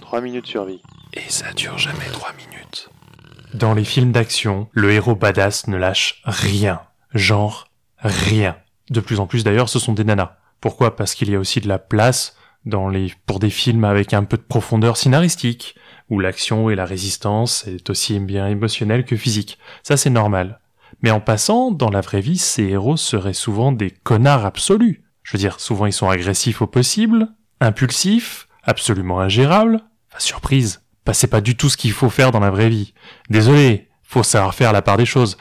3 minutes survie. Et ça dure jamais 3 minutes. Dans les films d'action, le héros badass ne lâche rien. Genre, rien. De plus en plus d'ailleurs, ce sont des nanas. Pourquoi? Parce qu'il y a aussi de la place dans les, pour des films avec un peu de profondeur scénaristique, où l'action et la résistance est aussi bien émotionnelle que physique. Ça c'est normal. Mais en passant, dans la vraie vie, ces héros seraient souvent des connards absolus. Je veux dire, souvent ils sont agressifs au possible, impulsifs, absolument ingérables. Enfin, surprise, bah, c'est pas du tout ce qu'il faut faire dans la vraie vie. Désolé, faut savoir faire la part des choses.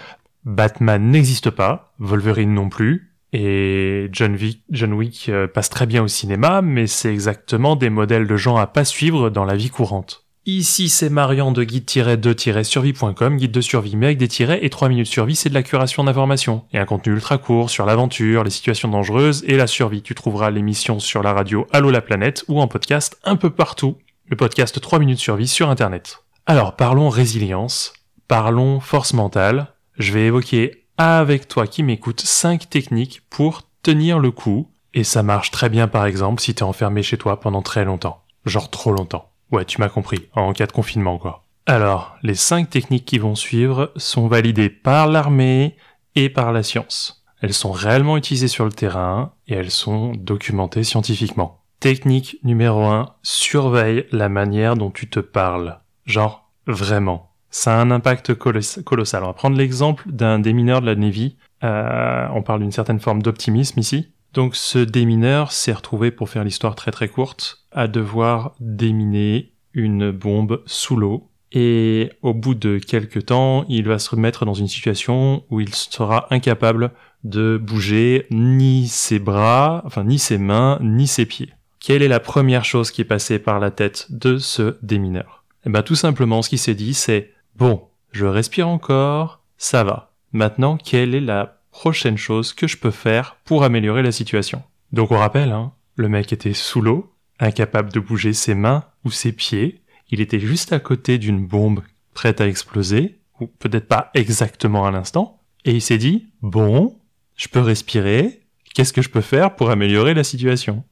Batman n'existe pas, Wolverine non plus, et John Wick, John Wick euh, passe très bien au cinéma, mais c'est exactement des modèles de gens à pas suivre dans la vie courante. Ici, c'est Marian de guide-2-survie.com, guide de survie mais avec des tirets, et 3 minutes survie, c'est de la curation d'informations. Et un contenu ultra court sur l'aventure, les situations dangereuses et la survie. Tu trouveras l'émission sur la radio Allo la planète ou en podcast un peu partout. Le podcast 3 minutes survie sur internet. Alors, parlons résilience, parlons force mentale. Je vais évoquer avec toi qui m'écoutes 5 techniques pour tenir le coup. Et ça marche très bien par exemple si t'es enfermé chez toi pendant très longtemps. Genre trop longtemps. Ouais, tu m'as compris, en cas de confinement quoi. Alors, les 5 techniques qui vont suivre sont validées par l'armée et par la science. Elles sont réellement utilisées sur le terrain et elles sont documentées scientifiquement. Technique numéro 1, surveille la manière dont tu te parles. Genre, vraiment. Ça a un impact colossal. On va prendre l'exemple d'un démineur de la Navy. Euh, on parle d'une certaine forme d'optimisme ici. Donc ce démineur s'est retrouvé, pour faire l'histoire très très courte, à devoir déminer une bombe sous l'eau. Et au bout de quelques temps, il va se remettre dans une situation où il sera incapable de bouger ni ses bras, enfin ni ses mains, ni ses pieds. Quelle est la première chose qui est passée par la tête de ce démineur? Eh ben tout simplement, ce qui s'est dit, c'est bon, je respire encore, ça va. Maintenant, quelle est la prochaine chose que je peux faire pour améliorer la situation? Donc on rappelle, hein, le mec était sous l'eau, incapable de bouger ses mains ou ses pieds, il était juste à côté d'une bombe prête à exploser, ou peut-être pas exactement à l'instant, et il s'est dit, bon, je peux respirer, qu'est-ce que je peux faire pour améliorer la situation?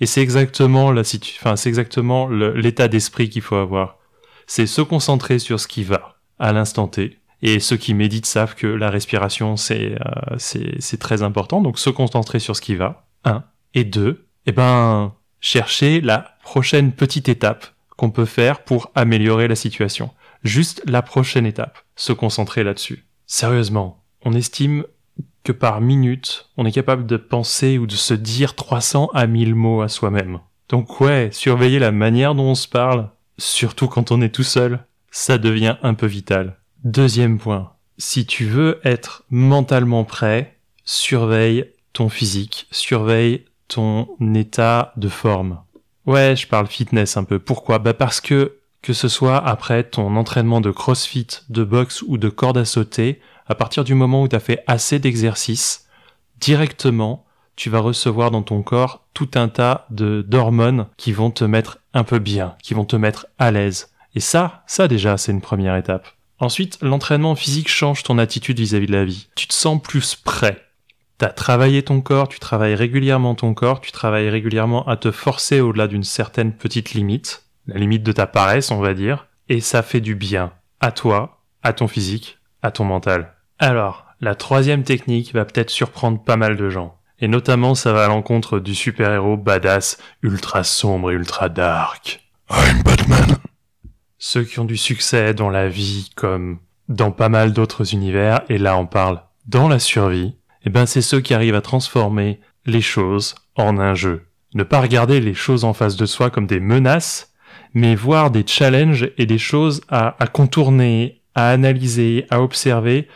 Et c'est exactement la enfin, c'est exactement l'état d'esprit qu'il faut avoir. C'est se concentrer sur ce qui va, à l'instant T, et ceux qui méditent savent que la respiration, c'est euh, c'est très important. Donc se concentrer sur ce qui va. Un. Et deux, eh ben, chercher la prochaine petite étape qu'on peut faire pour améliorer la situation. Juste la prochaine étape. Se concentrer là-dessus. Sérieusement, on estime que par minute, on est capable de penser ou de se dire 300 à 1000 mots à soi-même. Donc ouais, surveiller la manière dont on se parle, surtout quand on est tout seul, ça devient un peu vital. Deuxième point, si tu veux être mentalement prêt, surveille ton physique, surveille ton état de forme. Ouais, je parle fitness un peu. Pourquoi? Bah parce que que ce soit après ton entraînement de crossfit, de boxe ou de corde à sauter, à partir du moment où tu as fait assez d'exercices, directement, tu vas recevoir dans ton corps tout un tas de d'hormones qui vont te mettre un peu bien, qui vont te mettre à l'aise. Et ça, ça déjà, c'est une première étape. Ensuite, l'entraînement physique change ton attitude vis-à-vis de la vie. Tu te sens plus prêt. T'as travaillé ton corps, tu travailles régulièrement ton corps, tu travailles régulièrement à te forcer au-delà d'une certaine petite limite, la limite de ta paresse, on va dire, et ça fait du bien à toi, à ton physique, à ton mental. Alors, la troisième technique va peut-être surprendre pas mal de gens. Et notamment, ça va à l'encontre du super-héros badass, ultra sombre et ultra dark. I'm Batman ceux qui ont du succès dans la vie comme dans pas mal d'autres univers, et là on parle dans la survie, eh ben c'est ceux qui arrivent à transformer les choses en un jeu. Ne pas regarder les choses en face de soi comme des menaces, mais voir des challenges et des choses à, à contourner, à analyser, à observer,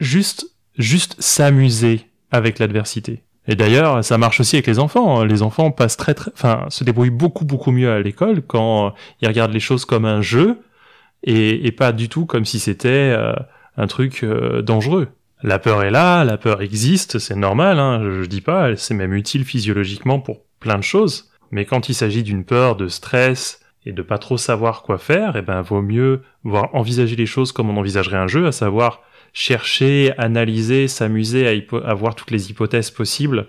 juste, juste s'amuser avec l'adversité. Et d'ailleurs, ça marche aussi avec les enfants. Les enfants passent très, très, enfin, se débrouillent beaucoup, beaucoup mieux à l'école quand ils regardent les choses comme un jeu et, pas du tout comme si c'était euh, un truc euh, dangereux. La peur est là, la peur existe, c'est normal, hein, je, dis pas, c'est même utile physiologiquement pour plein de choses. Mais quand il s'agit d'une peur, de stress et de pas trop savoir quoi faire, eh ben, vaut mieux voir envisager les choses comme on envisagerait un jeu, à savoir chercher, analyser, s'amuser à, voir toutes les hypothèses possibles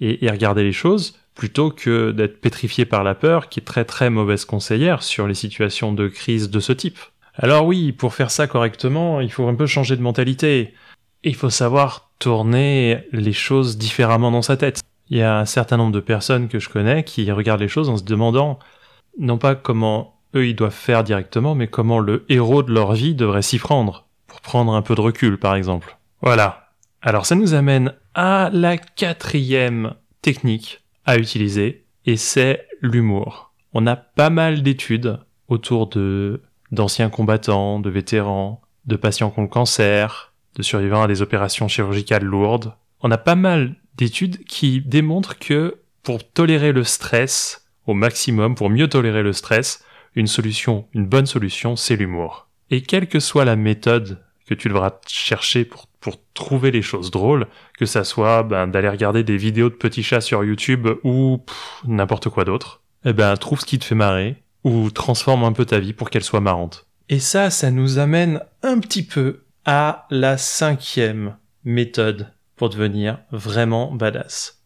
et regarder les choses, plutôt que d'être pétrifié par la peur, qui est très très mauvaise conseillère sur les situations de crise de ce type. Alors oui, pour faire ça correctement, il faut un peu changer de mentalité. Il faut savoir tourner les choses différemment dans sa tête. Il y a un certain nombre de personnes que je connais qui regardent les choses en se demandant non pas comment eux ils doivent faire directement, mais comment le héros de leur vie devrait s'y prendre, pour prendre un peu de recul par exemple. Voilà. Alors ça nous amène à la quatrième technique à utiliser, et c'est l'humour. On a pas mal d'études autour de d'anciens combattants, de vétérans, de patients qui ont le cancer, de survivants à des opérations chirurgicales lourdes. On a pas mal d'études qui démontrent que pour tolérer le stress au maximum, pour mieux tolérer le stress, une solution, une bonne solution, c'est l'humour. Et quelle que soit la méthode que tu devras chercher pour, pour trouver les choses drôles, que ça soit ben, d'aller regarder des vidéos de petits chats sur YouTube ou n'importe quoi d'autre, eh ben trouve ce qui te fait marrer ou transforme un peu ta vie pour qu'elle soit marrante. Et ça, ça nous amène un petit peu à la cinquième méthode pour devenir vraiment badass.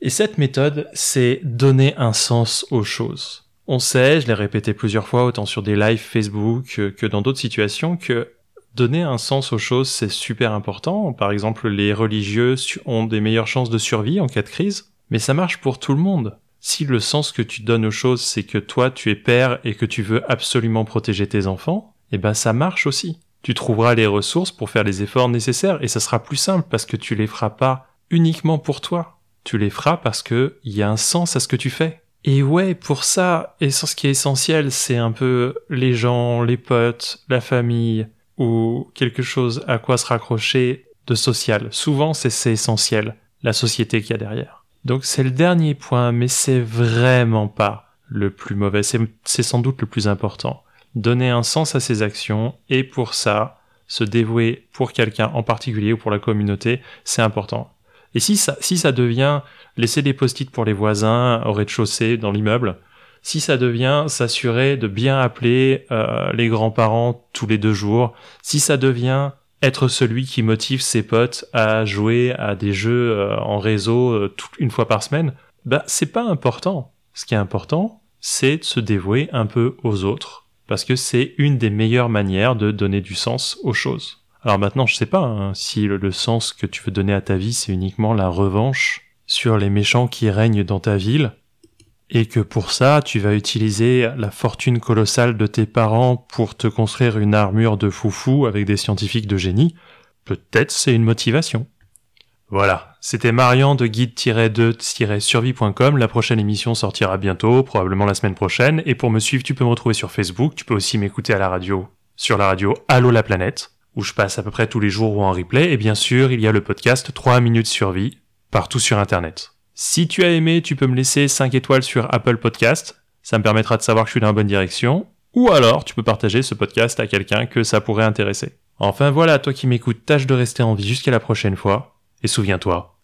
Et cette méthode, c'est donner un sens aux choses. On sait, je l'ai répété plusieurs fois, autant sur des lives Facebook que dans d'autres situations, que donner un sens aux choses, c'est super important. Par exemple, les religieux ont des meilleures chances de survie en cas de crise, mais ça marche pour tout le monde. Si le sens que tu donnes aux choses, c'est que toi, tu es père et que tu veux absolument protéger tes enfants, eh ben ça marche aussi. Tu trouveras les ressources pour faire les efforts nécessaires et ça sera plus simple parce que tu les feras pas uniquement pour toi. Tu les feras parce que il y a un sens à ce que tu fais. Et ouais, pour ça, et ce qui est essentiel, c'est un peu les gens, les potes, la famille, ou quelque chose à quoi se raccrocher de social. Souvent, c'est essentiel, la société qu'il y a derrière. Donc c'est le dernier point, mais c'est vraiment pas le plus mauvais, c'est sans doute le plus important. Donner un sens à ses actions, et pour ça, se dévouer pour quelqu'un en particulier ou pour la communauté, c'est important. Et si ça, si ça devient laisser des post-it pour les voisins au rez-de-chaussée dans l'immeuble, si ça devient s'assurer de bien appeler euh, les grands-parents tous les deux jours, si ça devient être celui qui motive ses potes à jouer à des jeux euh, en réseau euh, une fois par semaine, bah c'est pas important. Ce qui est important, c'est de se dévouer un peu aux autres, parce que c'est une des meilleures manières de donner du sens aux choses. Alors maintenant, je sais pas hein, si le, sens que tu veux donner à ta vie, c'est uniquement la revanche sur les méchants qui règnent dans ta ville, et que pour ça, tu vas utiliser la fortune colossale de tes parents pour te construire une armure de foufou avec des scientifiques de génie, peut-être c'est une motivation. Voilà, c'était Marian de guide-2-survie.com. La prochaine émission sortira bientôt, probablement la semaine prochaine. Et pour me suivre, tu peux me retrouver sur Facebook. Tu peux aussi m'écouter à la radio, sur la radio Allo la planète, où je passe à peu près tous les jours ou en replay. Et bien sûr, il y a le podcast 3 minutes survie, partout sur Internet. Si tu as aimé, tu peux me laisser 5 étoiles sur Apple Podcast. Ça me permettra de savoir que je suis dans la bonne direction. Ou alors, tu peux partager ce podcast à quelqu'un que ça pourrait intéresser. Enfin voilà, toi qui m'écoutes, tâche de rester en vie jusqu'à la prochaine fois. Et souviens-toi,